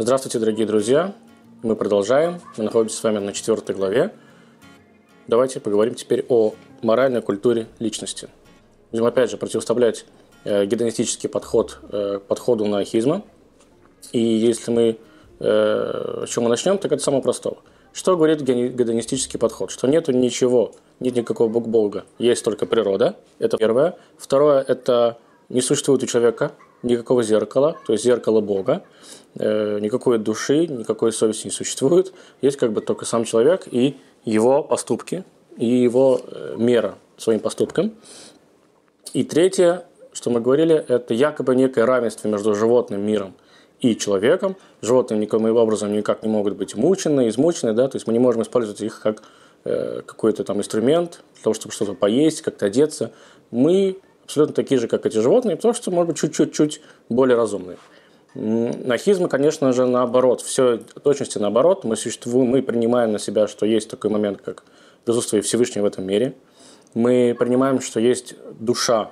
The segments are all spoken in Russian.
Здравствуйте, дорогие друзья! Мы продолжаем. Мы находимся с вами на четвертой главе. Давайте поговорим теперь о моральной культуре личности. Будем опять же противоставлять э, гедонистический подход э, подходу наахизма. И если мы э, с чего мы начнем, так это самого простого. Что говорит гедонистический подход? Что нету ничего, нет никакого бог-бога, есть только природа. Это первое. Второе – это не существует у человека никакого зеркала, то есть зеркало Бога, э, никакой души, никакой совести не существует. Есть как бы только сам человек и его поступки, и его э, мера своим поступкам. И третье, что мы говорили, это якобы некое равенство между животным миром и человеком. Животные никаким образом никак не могут быть мучены, измучены, да, то есть мы не можем использовать их как э, какой-то там инструмент для того, чтобы что-то поесть, как-то одеться. Мы абсолютно такие же, как эти животные, потому что, может быть, чуть-чуть более разумные. Нахизм, конечно же, наоборот, все точности наоборот. Мы существуем, мы принимаем на себя, что есть такой момент, как присутствие Всевышнего в этом мире. Мы принимаем, что есть душа,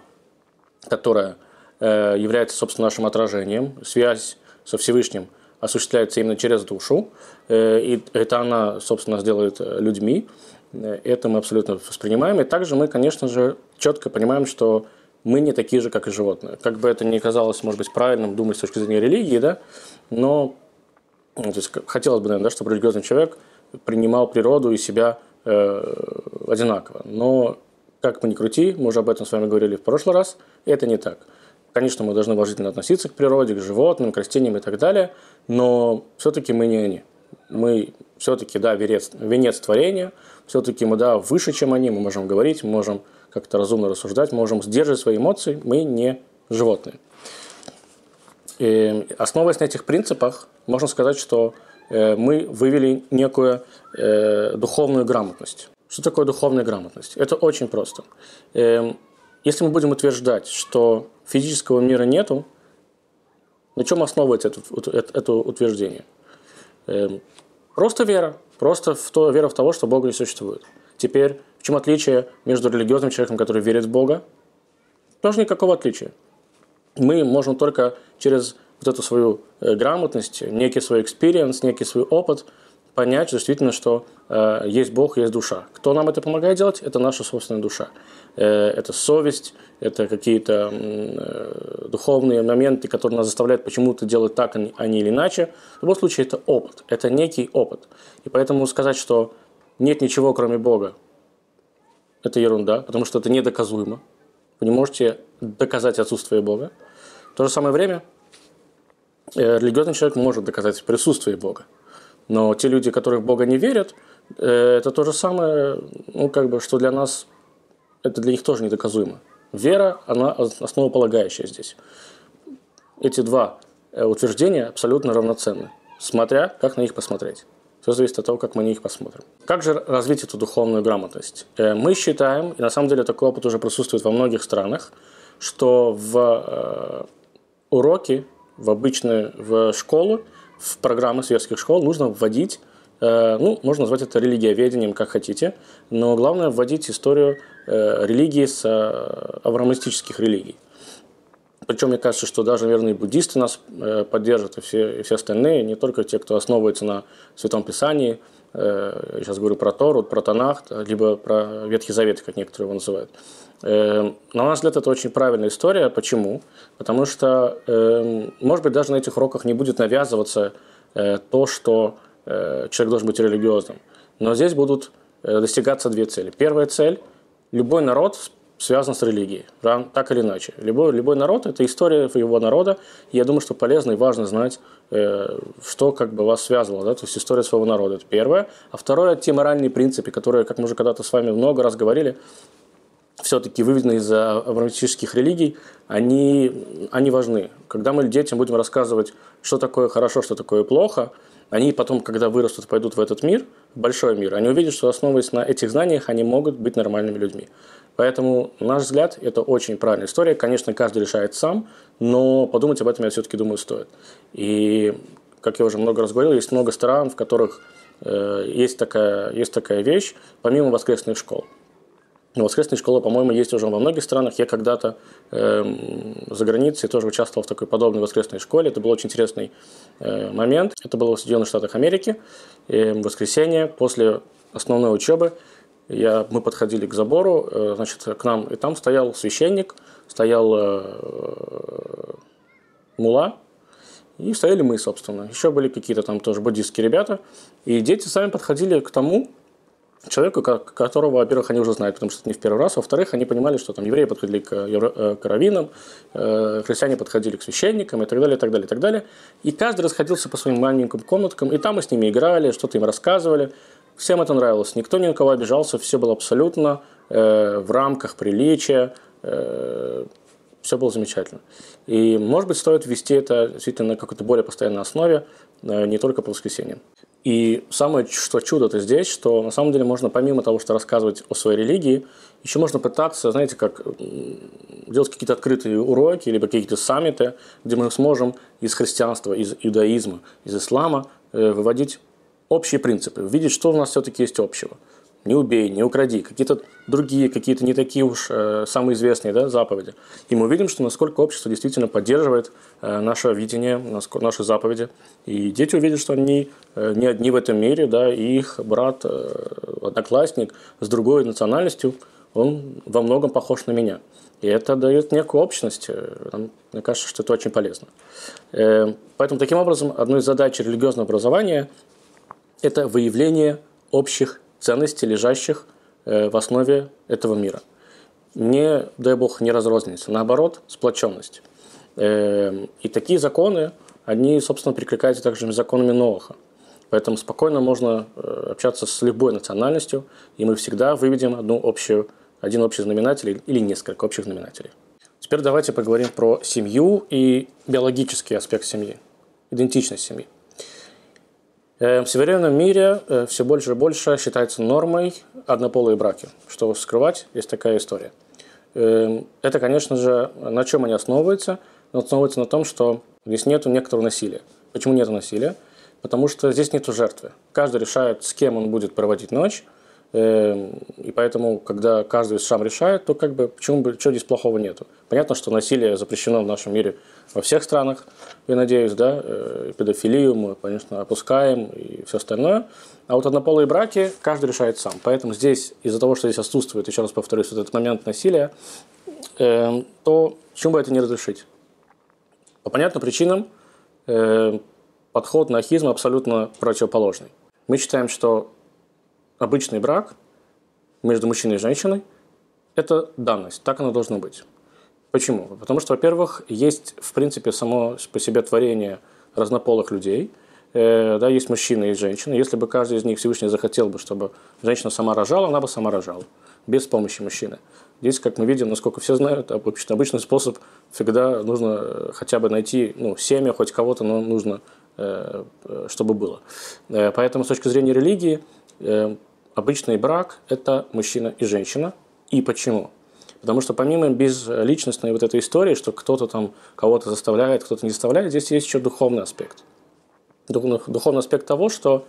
которая э, является, собственно, нашим отражением. Связь со Всевышним осуществляется именно через душу. Э, и это она, собственно, сделает э, людьми. Это мы абсолютно воспринимаем. И также мы, конечно же, четко понимаем, что мы не такие же, как и животные. Как бы это ни казалось, может быть, правильным думать с точки зрения религии, да, но ну, то есть, хотелось бы, наверное, да, чтобы религиозный человек принимал природу и себя э, одинаково. Но как мы ни крути, мы уже об этом с вами говорили в прошлый раз, это не так. Конечно, мы должны уважительно относиться к природе, к животным, к растениям и так далее, но все-таки мы не они. Мы все-таки, да, венец, венец творения, все-таки мы, да, выше, чем они, мы можем говорить, мы можем как-то разумно рассуждать, можем сдерживать свои эмоции, мы не животные. И основываясь на этих принципах, можно сказать, что э, мы вывели некую э, духовную грамотность. Что такое духовная грамотность? Это очень просто. Эм, если мы будем утверждать, что физического мира нету, на чем основывается это, это утверждение? Просто вера. Просто в то, вера в того, что Бога не существует. Теперь чем отличие между религиозным человеком, который верит в Бога? Тоже никакого отличия. Мы можем только через вот эту свою э, грамотность, некий свой experience, некий свой опыт понять действительно, что э, есть Бог, есть душа. Кто нам это помогает делать? Это наша собственная душа. Э, это совесть, это какие-то э, духовные моменты, которые нас заставляют почему-то делать так, а не или иначе. В любом случае, это опыт, это некий опыт. И поэтому сказать, что нет ничего, кроме Бога, это ерунда, потому что это недоказуемо. Вы не можете доказать отсутствие Бога. В то же самое время э, религиозный человек может доказать присутствие Бога. Но те люди, которые в Бога не верят, э, это то же самое, ну, как бы, что для нас, это для них тоже недоказуемо. Вера, она основополагающая здесь. Эти два э, утверждения абсолютно равноценны, смотря как на них посмотреть. Все зависит от того, как мы на них посмотрим. Как же развить эту духовную грамотность? Э, мы считаем, и на самом деле такой опыт уже присутствует во многих странах, что в уроки, в обычные, в школу, в программы светских школ нужно вводить э, ну, можно назвать это религиоведением, как хотите, но главное вводить историю религии с авраамистических религий. Причем мне кажется, что даже, наверное, и буддисты нас э, поддержат, и все, и все остальные, не только те, кто основывается на Святом Писании, э, я сейчас говорю про Тору, про Танах, либо про Ветхий Завет, как некоторые его называют. Э, на наш взгляд, это очень правильная история. Почему? Потому что, может быть, даже на этих уроках не будет навязываться то, что человек должен быть религиозным. Но здесь будут достигаться две цели. Первая цель – любой народ связан с религией, так или иначе. Любой, любой народ – это история его народа, я думаю, что полезно и важно знать, э, что как бы вас связывало, да, то есть история своего народа – это первое. А второе – те моральные принципы, которые, как мы уже когда-то с вами много раз говорили, все-таки выведены из авраамистических религий, они, они важны. Когда мы детям будем рассказывать, что такое хорошо, что такое плохо, они потом, когда вырастут, пойдут в этот мир, большой мир, они увидят, что основываясь на этих знаниях, они могут быть нормальными людьми. Поэтому, на наш взгляд, это очень правильная история. Конечно, каждый решает сам, но подумать об этом, я все-таки думаю, стоит. И, как я уже много раз говорил, есть много стран, в которых э, есть, такая, есть такая вещь, помимо воскресных школ. Но воскресная школа, по-моему, есть уже во многих странах. Я когда-то э, за границей тоже участвовал в такой подобной воскресной школе. Это был очень интересный э, момент. Это было в Соединенных Штатах Америки. В воскресенье после основной учебы я, мы подходили к забору, э, значит, к нам, и там стоял священник, стоял э, мула, и стояли мы, собственно. Еще были какие-то там тоже буддистские ребята. И дети сами подходили к тому, человеку, которого, во-первых, они уже знают, потому что это не в первый раз, во-вторых, они понимали, что там евреи подходили к, э, к раввинам, христиане подходили к священникам и так далее, и так далее, и так далее. И каждый расходился по своим маленьким комнаткам, и там мы с ними играли, что-то им рассказывали. Всем это нравилось, никто ни на кого обижался, все было абсолютно э, в рамках приличия, э, все было замечательно. И, может быть, стоит ввести это действительно на какой-то более постоянной основе, э, не только по воскресеньям. И самое что чудо-то здесь, что на самом деле можно помимо того, что рассказывать о своей религии, еще можно пытаться, знаете, как делать какие-то открытые уроки, либо какие-то саммиты, где мы сможем из христианства, из иудаизма, из ислама э, выводить общие принципы, видеть, что у нас все-таки есть общего – не убей, не укради, какие-то другие, какие-то не такие уж э, самые известные да, заповеди. И мы видим, что насколько общество действительно поддерживает э, наше видение, наши заповеди. И дети увидят, что они э, не одни в этом мире, да, и их брат, э, одноклассник с другой национальностью, он во многом похож на меня. И это дает некую общность. Э, мне кажется, что это очень полезно. Э, поэтому, таким образом, одной из задач религиозного образования – это выявление общих ценностей, лежащих э, в основе этого мира. Не, дай бог, не разрозненность, наоборот, сплоченность. Эм, и такие законы, они, собственно, прикликаются также законами Ноаха. Поэтому спокойно можно э, общаться с любой национальностью, и мы всегда выведем одну общую, один общий знаменатель или несколько общих знаменателей. Теперь давайте поговорим про семью и биологический аспект семьи, идентичность семьи. Э, в современном мире э, все больше и больше считается нормой однополые браки. Что скрывать, есть такая история. Эм, это, конечно же, на чем они основываются? основывается на том, что здесь нет некоторого насилия. Почему нет насилия? Потому что здесь нет жертвы. Каждый решает, с кем он будет проводить ночь, и поэтому, когда каждый сам решает, то как бы почему бы что здесь плохого нету? Понятно, что насилие запрещено в нашем мире во всех странах, я надеюсь, да, э, педофилию мы, конечно, опускаем и все остальное. А вот однополые браки каждый решает сам. Поэтому здесь, из-за того, что здесь отсутствует, еще раз повторюсь, вот этот момент насилия, эм, то почему бы это не разрешить? По понятным причинам э, подход на ахизм абсолютно противоположный. Мы считаем, что обычный брак между мужчиной и женщиной – это данность, так оно должно быть. Почему? Потому что, во-первых, есть, в принципе, само по себе творение разнополых людей, э, да, есть мужчина и женщина. Если бы каждый из них Всевышний захотел бы, чтобы женщина сама рожала, она бы сама рожала, без помощи мужчины. Здесь, как мы видим, насколько все знают, обычный, способ всегда нужно э, хотя бы найти ну, семя, хоть кого-то, но нужно, э чтобы было. Поэтому с точки зрения религии обычный брак – это мужчина и женщина. И почему? Потому что помимо безличностной вот этой истории, что кто-то там кого-то заставляет, кто-то не заставляет, здесь есть еще духовный аспект. Духовный аспект того, что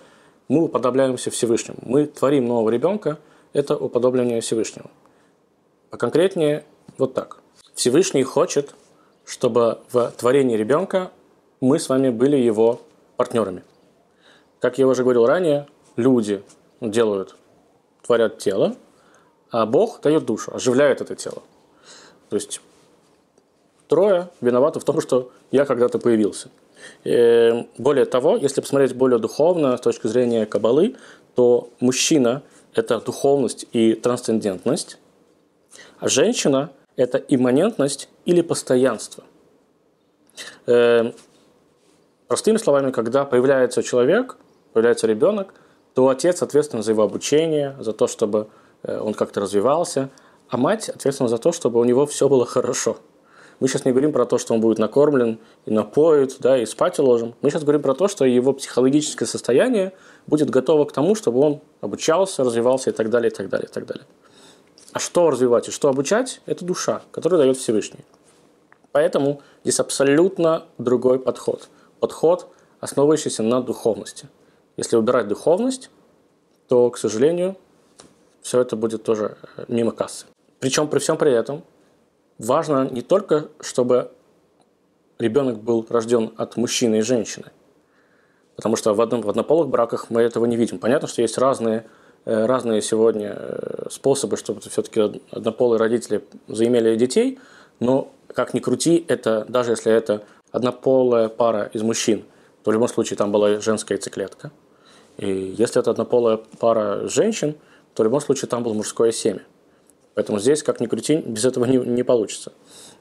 мы уподобляемся Всевышнему. Мы творим нового ребенка – это уподобление Всевышнему. А конкретнее вот так. Всевышний хочет, чтобы в творении ребенка мы с вами были его партнерами. Как я уже говорил ранее, люди делают, творят тело, а Бог дает душу, оживляет это тело. То есть трое виноваты в том, что я когда-то появился. И более того, если посмотреть более духовно с точки зрения Кабалы, то мужчина – это духовность и трансцендентность, а женщина – это имманентность или постоянство. Э, простыми словами, когда появляется человек, появляется ребенок – то отец ответственен за его обучение, за то, чтобы э, он как-то развивался, а мать ответственна за то, чтобы у него все было хорошо. Мы сейчас не говорим про то, что он будет накормлен и напоит, да, и спать уложим. Мы сейчас говорим про то, что его психологическое состояние будет готово к тому, чтобы он обучался, развивался и так далее, и так далее, и так далее. А что развивать и что обучать – это душа, которую дает Всевышний. Поэтому здесь абсолютно другой подход. Подход, основывающийся на духовности – если убирать духовность, то, к сожалению, все это будет тоже э, мимо кассы. Причем при всем при этом важно не только, чтобы ребенок был рожден от мужчины и женщины, потому что в, одном, в однополых браках мы этого не видим. Понятно, что есть разные, э, разные сегодня э, способы, чтобы все-таки однополые родители заимели детей, но как ни крути, это даже если это однополая пара из мужчин, то в любом случае там была женская яйцеклетка. И если это однополая пара женщин, то в любом случае там было мужское семя. Поэтому здесь, как ни крути, без этого не, не получится.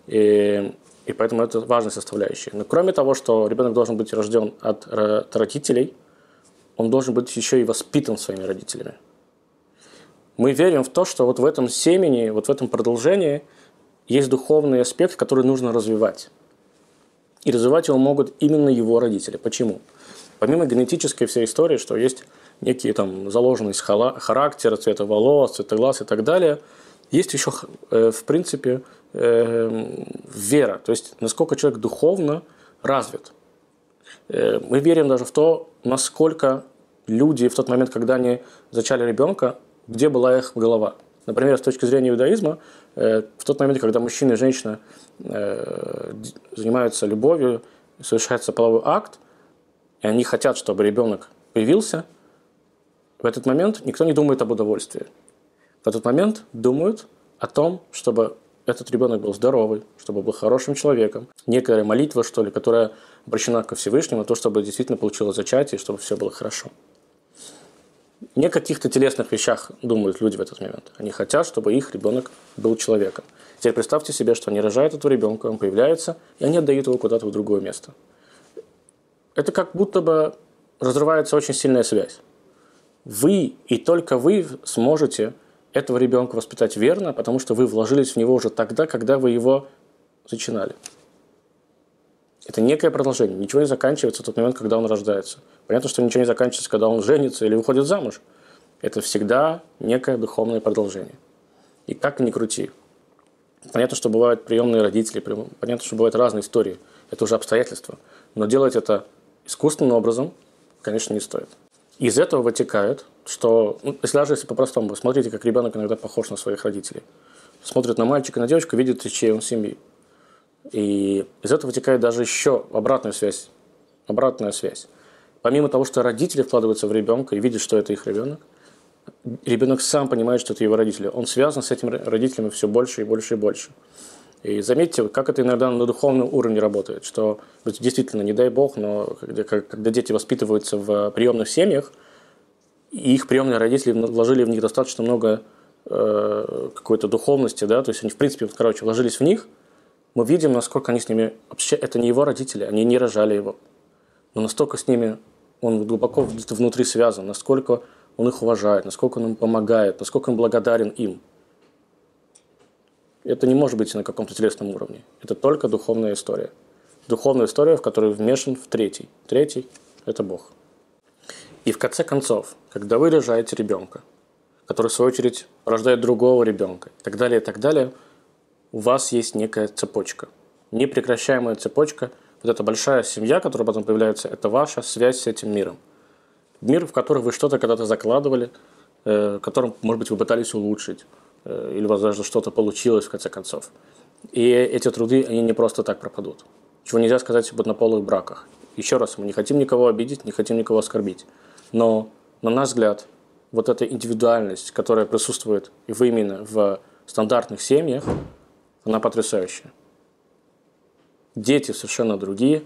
И, и поэтому это важная составляющая. Но кроме того, что ребенок должен быть рожден от, от родителей, он должен быть еще и воспитан своими родителями. Мы верим в то, что вот в этом семени, вот в этом продолжении есть духовный аспект, который нужно развивать. И развивать его могут именно его родители. Почему? Помимо генетической всей истории, что есть некие там заложенность характера, цвета волос, цвета глаз и так далее – есть еще, э, в принципе, э, вера, то есть насколько человек духовно развит. Э, мы верим даже в то, насколько люди в тот момент, когда они зачали ребенка, где была их голова. Например, с точки зрения иудаизма, в тот момент, когда мужчина и женщина занимаются любовью, совершается половой акт, и они хотят, чтобы ребенок появился, в этот момент никто не думает об удовольствии в этот момент думают о том, чтобы этот ребенок был здоровый, чтобы был хорошим человеком. Некая молитва, что ли, которая обращена ко Всевышнему, то, чтобы действительно получилось зачатие, чтобы все было хорошо. Не о каких-то телесных вещах думают люди в этот момент. Они хотят, чтобы их ребенок был человеком. Теперь представьте себе, что они рожают этого ребенка, он появляется, и они отдают его куда-то в другое место. Это как будто бы разрывается очень сильная связь. Вы и только вы сможете этого ребенка воспитать верно, потому что вы вложились в него уже тогда, когда вы его зачинали. Это некое продолжение. Ничего не заканчивается в тот момент, когда он рождается. Понятно, что ничего не заканчивается, когда он женится или выходит замуж. Это всегда некое духовное продолжение. И как ни крути. Понятно, что бывают приемные родители, понятно, что бывают разные истории. Это уже обстоятельства. Но делать это искусственным образом, конечно, не стоит. Из этого вытекает, что, ну, если даже если по-простому, смотрите, как ребенок иногда похож на своих родителей. Смотрит на мальчика, на девочку, видит, из чьей он семьи. И из этого вытекает даже еще обратная связь. Обратная связь. Помимо того, что родители вкладываются в ребенка и видят, что это их ребенок, ребенок сам понимает, что это его родители. Он связан с этими родителями все больше и больше и больше. И заметьте, как это иногда на духовном уровне работает, что действительно, не дай бог, но когда, когда дети воспитываются в приемных семьях, и их приемные родители вложили в них достаточно много э, какой-то духовности, да, то есть они, в принципе, короче, вложились в них, мы видим, насколько они с ними... Вообще, это не его родители, они не рожали его. Но настолько с ними он глубоко внутри связан, насколько он их уважает, насколько он им помогает, насколько он благодарен им – это не может быть на каком-то телесном уровне. Это только духовная история. Духовная история, в которой вмешан в третий. Третий – это Бог. И в конце концов, когда вы рожаете ребенка, который, в свою очередь, рождает другого ребенка, и так далее, и так далее, у вас есть некая цепочка. Непрекращаемая цепочка. Вот эта большая семья, которая потом появляется, это ваша связь с этим миром. Мир, в который вы что-то когда-то закладывали, э, которым, может быть, вы пытались улучшить или, возможно, что-то получилось в конце концов. И эти труды, они не просто так пропадут. Чего нельзя сказать об однополых браках. Еще раз, мы не хотим никого обидеть, не хотим никого оскорбить. Но, на наш взгляд, вот эта индивидуальность, которая присутствует и в именно в стандартных семьях, она потрясающая. Дети совершенно другие.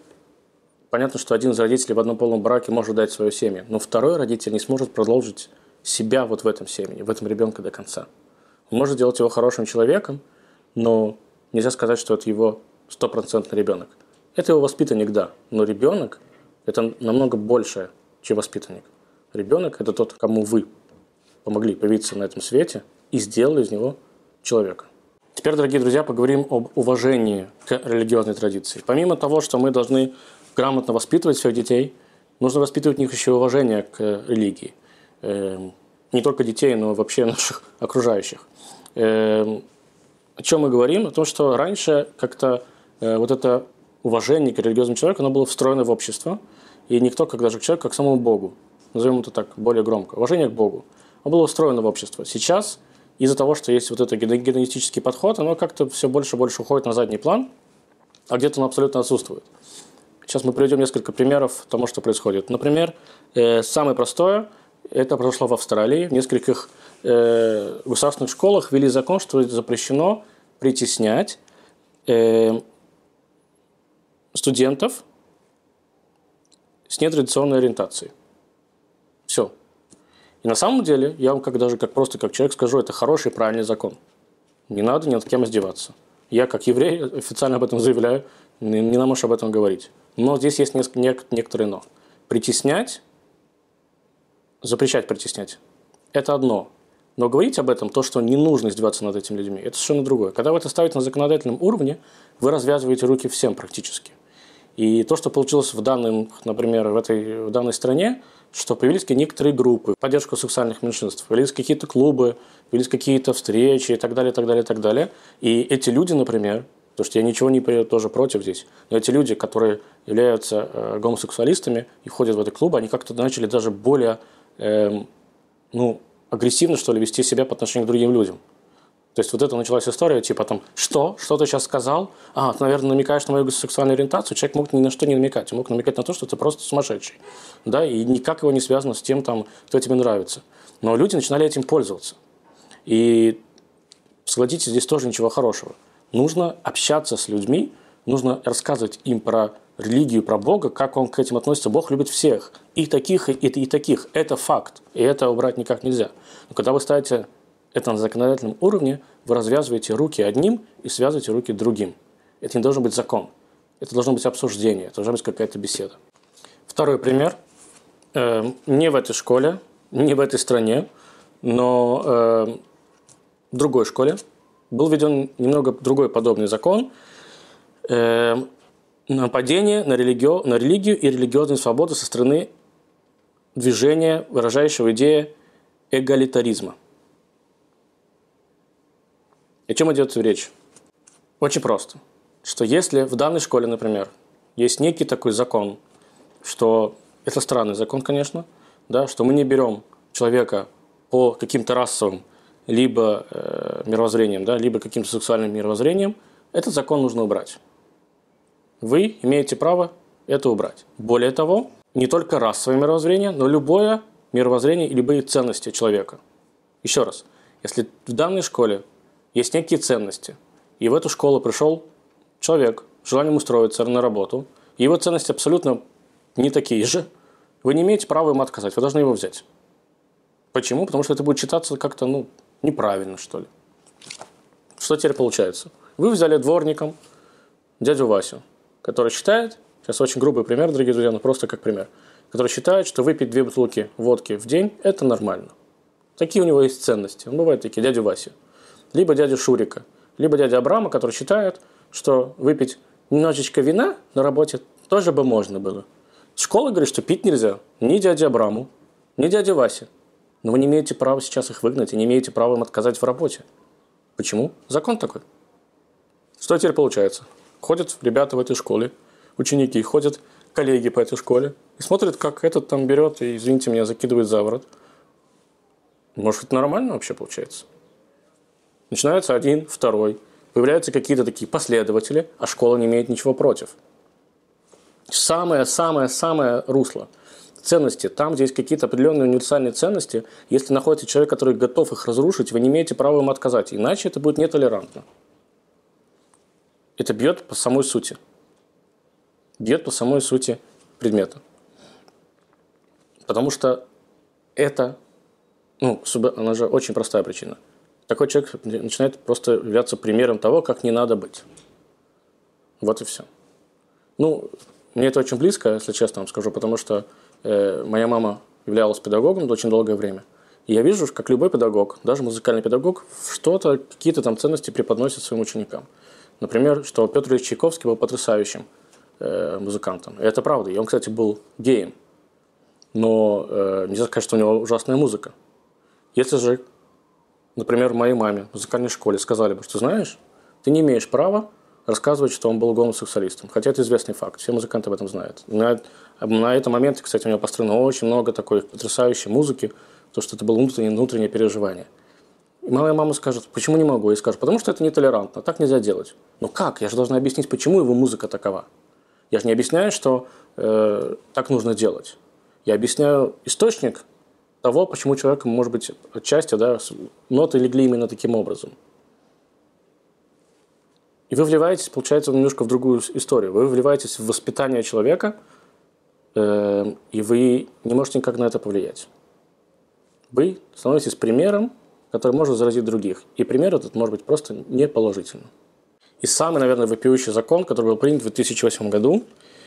Понятно, что один из родителей в однополом браке может дать свою семью, но второй родитель не сможет продолжить себя вот в этом семени, в этом ребенке до конца может сделать его хорошим человеком, но нельзя сказать, что это его стопроцентный ребенок. Это его воспитанник, да, но ребенок – это намного больше, чем воспитанник. Ребенок – это тот, кому вы помогли появиться на этом свете и сделали из него человека. Теперь, дорогие друзья, поговорим об уважении к религиозной традиции. Помимо того, что мы должны грамотно воспитывать своих детей, нужно воспитывать в них еще уважение к религии. Не только детей, но вообще наших окружающих. Эм, о чем мы говорим? О том, что раньше как-то э, вот это уважение к религиозному человеку, оно было встроено в общество, и никто, как даже к человеку, как самому Богу, назовем это так более громко, уважение к Богу. оно было устроено в общество. Сейчас из-за того, что есть вот этот гедонистический подход, оно как-то все больше и больше уходит на задний план, а где-то оно абсолютно отсутствует. Сейчас мы приведем несколько примеров тому, что происходит. Например, э, самое простое, это произошло в Австралии. В нескольких э, государственных школах ввели закон, что запрещено притеснять э, студентов с нетрадиционной ориентацией. Все. И на самом деле, я вам как даже как просто как человек скажу, это хороший, правильный закон. Не надо ни над кем издеваться. Я, как еврей, официально об этом заявляю, не, не нам можешь об этом говорить. Но здесь есть несколько, некоторые но. Притеснять, запрещать притеснять – это одно. Но говорить об этом, то, что не нужно издеваться над этими людьми, это совершенно другое. Когда вы это ставите на законодательном уровне, вы развязываете руки всем практически. И то, что получилось в данном, например, в, этой, в данной стране, что появились некоторые группы, поддержку сексуальных меньшинств, появились какие-то клубы, появились какие-то встречи и так далее, и так далее, и так далее. И эти люди, например, потому что я ничего не тоже против здесь, но эти люди, которые являются э, гомосексуалистами и ходят в эти клубы, они как-то начали даже более, э, ну, агрессивно, что ли, вести себя по отношению к другим людям. То есть вот это началась история, типа там, что? Что ты сейчас сказал? А, ты, наверное, намекаешь на мою сексуальную ориентацию. Человек мог ни на что не намекать. Он мог намекать на то, что ты просто сумасшедший. Да, и никак его не связано с тем, там, кто тебе нравится. Но люди начинали этим пользоваться. И, согласитесь, здесь тоже ничего хорошего. Нужно общаться с людьми, нужно рассказывать им про религию, про Бога, как он к этим относится. Бог любит всех. И таких, и, и таких. Это факт. И это убрать никак нельзя. Но когда вы ставите это на законодательном уровне, вы развязываете руки одним и связываете руки другим. Это не должен быть закон. Это должно быть обсуждение, это должна быть какая-то беседа. Второй пример. Э, не в этой школе, не в этой стране, но э, в другой школе был введен немного другой подобный закон. Э, нападение на, религию, на религию и религиозную свободу со стороны движения, выражающего идею эгалитаризма. О чем идет речь? Очень просто. Что если в данной школе, например, есть некий такой закон, что это странный закон, конечно, да, что мы не берем человека по каким-то расовым либо э, мировоззрением, да, либо каким-то сексуальным мировоззрением, этот закон нужно убрать. Вы имеете право это убрать. Более того, не только расовое мировоззрение, но любое мировоззрение и любые ценности человека. Еще раз, если в данной школе есть некие ценности. И в эту школу пришел человек с желанием устроиться на работу. И его ценности абсолютно не такие же. Вы не имеете права ему отказать, вы должны его взять. Почему? Потому что это будет считаться как-то, ну, неправильно, что ли. Что теперь получается? Вы взяли дворником дядю Васю, который считает, сейчас очень грубый пример, дорогие друзья, но просто как пример, который считает, что выпить две бутылки водки в день – это нормально. Такие у него есть ценности. Он бывает такие, дядю Васю либо дядю Шурика, либо дядя Абрама, который считает, что выпить немножечко вина на работе тоже бы можно было. Школа говорит, что пить нельзя ни дяде Абраму, ни дяде Васе. Но вы не имеете права сейчас их выгнать и не имеете права им отказать в работе. Почему? Закон такой. Что теперь получается? Ходят ребята в этой школе, ученики, ходят коллеги по этой школе и смотрят, как этот там берет и, извините меня, закидывает за ворот. Может, это нормально вообще получается? Начинается один, второй. Появляются какие-то такие последователи, а школа не имеет ничего против. Самое-самое-самое русло ценности, там, где есть какие-то определенные универсальные ценности, если находится человек, который готов их разрушить, вы не имеете права им отказать, иначе это будет нетолерантно. Это бьет по самой сути. Бьет по самой сути предмета. Потому что это, ну, она же очень простая причина – такой человек начинает просто являться примером того, как не надо быть. Вот и все. Ну, мне это очень близко, если честно вам скажу, потому что э, моя мама являлась педагогом очень долгое время. И я вижу, как любой педагог, даже музыкальный педагог, что-то, какие-то там ценности преподносит своим ученикам. Например, что Петр Ильич Чайковский был потрясающим э, музыкантом. И это правда. И он, кстати, был геем. Но э, нельзя сказать, что у него ужасная музыка. Если же например, моей маме в музыкальной школе сказали бы, что знаешь, ты не имеешь права рассказывать, что он был гомосексуалистом. Хотя это известный факт, все музыканты об этом знают. На, на этом моменте, кстати, у него построено очень много такой потрясающей музыки, то, что это было внутреннее, внутреннее переживание. Моя мама скажет, почему не могу? И скажет, потому что это нетолерантно, так нельзя делать. Но как? Я же должна объяснить, почему его музыка такова. Я же не объясняю, что э, так нужно делать. Я объясняю источник того, почему человек, может быть, отчасти, да, ноты легли именно таким образом. И вы вливаетесь, получается, немножко в другую историю. Вы вливаетесь в воспитание человека, э, и вы не можете никак на это повлиять. Вы становитесь примером, который может заразить других. И пример этот может быть просто неположительным. И самый, наверное, вопиющий закон, который был принят в 2008 году,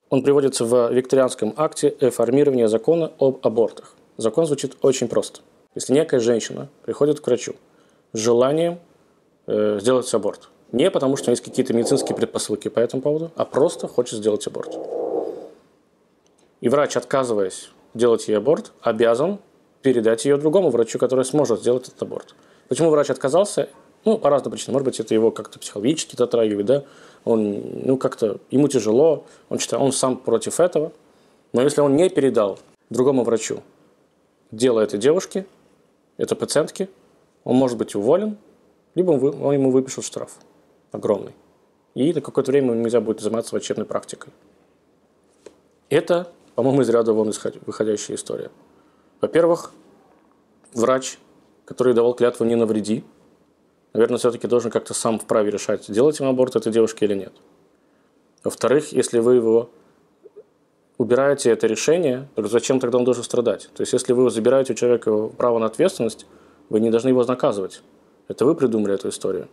он приводится в викторианском акте реформирования закона об абортах. Закон звучит очень просто. Если некая женщина приходит к врачу с желанием э, сделать аборт, не потому что есть какие-то медицинские предпосылки по этому поводу, а просто хочет сделать аборт. И врач, отказываясь делать ей аборт, обязан передать ее другому врачу, который сможет сделать этот аборт. Почему врач отказался? Ну, по разным причинам. Может быть, это его как-то психологически затрагивает, да? Он, ну, как-то, ему тяжело, он считает, он сам против этого. Но если он не передал другому врачу дело этой девушки, этой пациентки, он может быть уволен, либо он, он ему выпишет штраф огромный. И на какое-то время ему нельзя будет заниматься врачебной практикой. Это, по-моему, из ряда вон выходящая история. Во-первых, врач, который давал клятву «не навреди», наверное, все-таки должен как-то сам вправе решать, делать ему аборт этой девушке или нет. Во-вторых, если вы его убираете это решение, то зачем тогда он должен страдать? То есть, если вы забираете у человека право на ответственность, вы не должны его наказывать. Это вы придумали эту историю.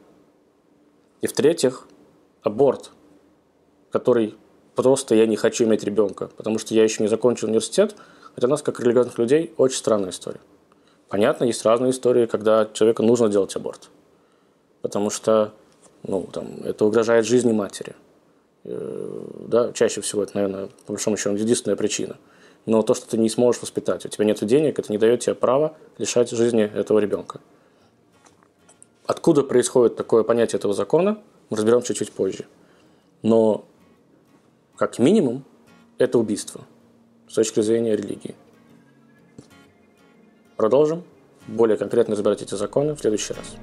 И в-третьих, аборт, который просто я не хочу иметь ребенка, потому что я еще не закончил университет, для нас, как религиозных людей, очень странная история. Понятно, есть разные истории, когда человеку нужно делать аборт. Потому что ну, там, это угрожает жизни матери. Э, да, чаще всего это, наверное, по большому счету, единственная причина. Но то, что ты не сможешь воспитать, у тебя нет денег, это не дает тебе права лишать жизни этого ребенка. Откуда происходит такое понятие этого закона, мы разберем чуть-чуть позже. Но, как минимум, это убийство с точки зрения религии. Продолжим более конкретно разбирать эти законы в следующий раз.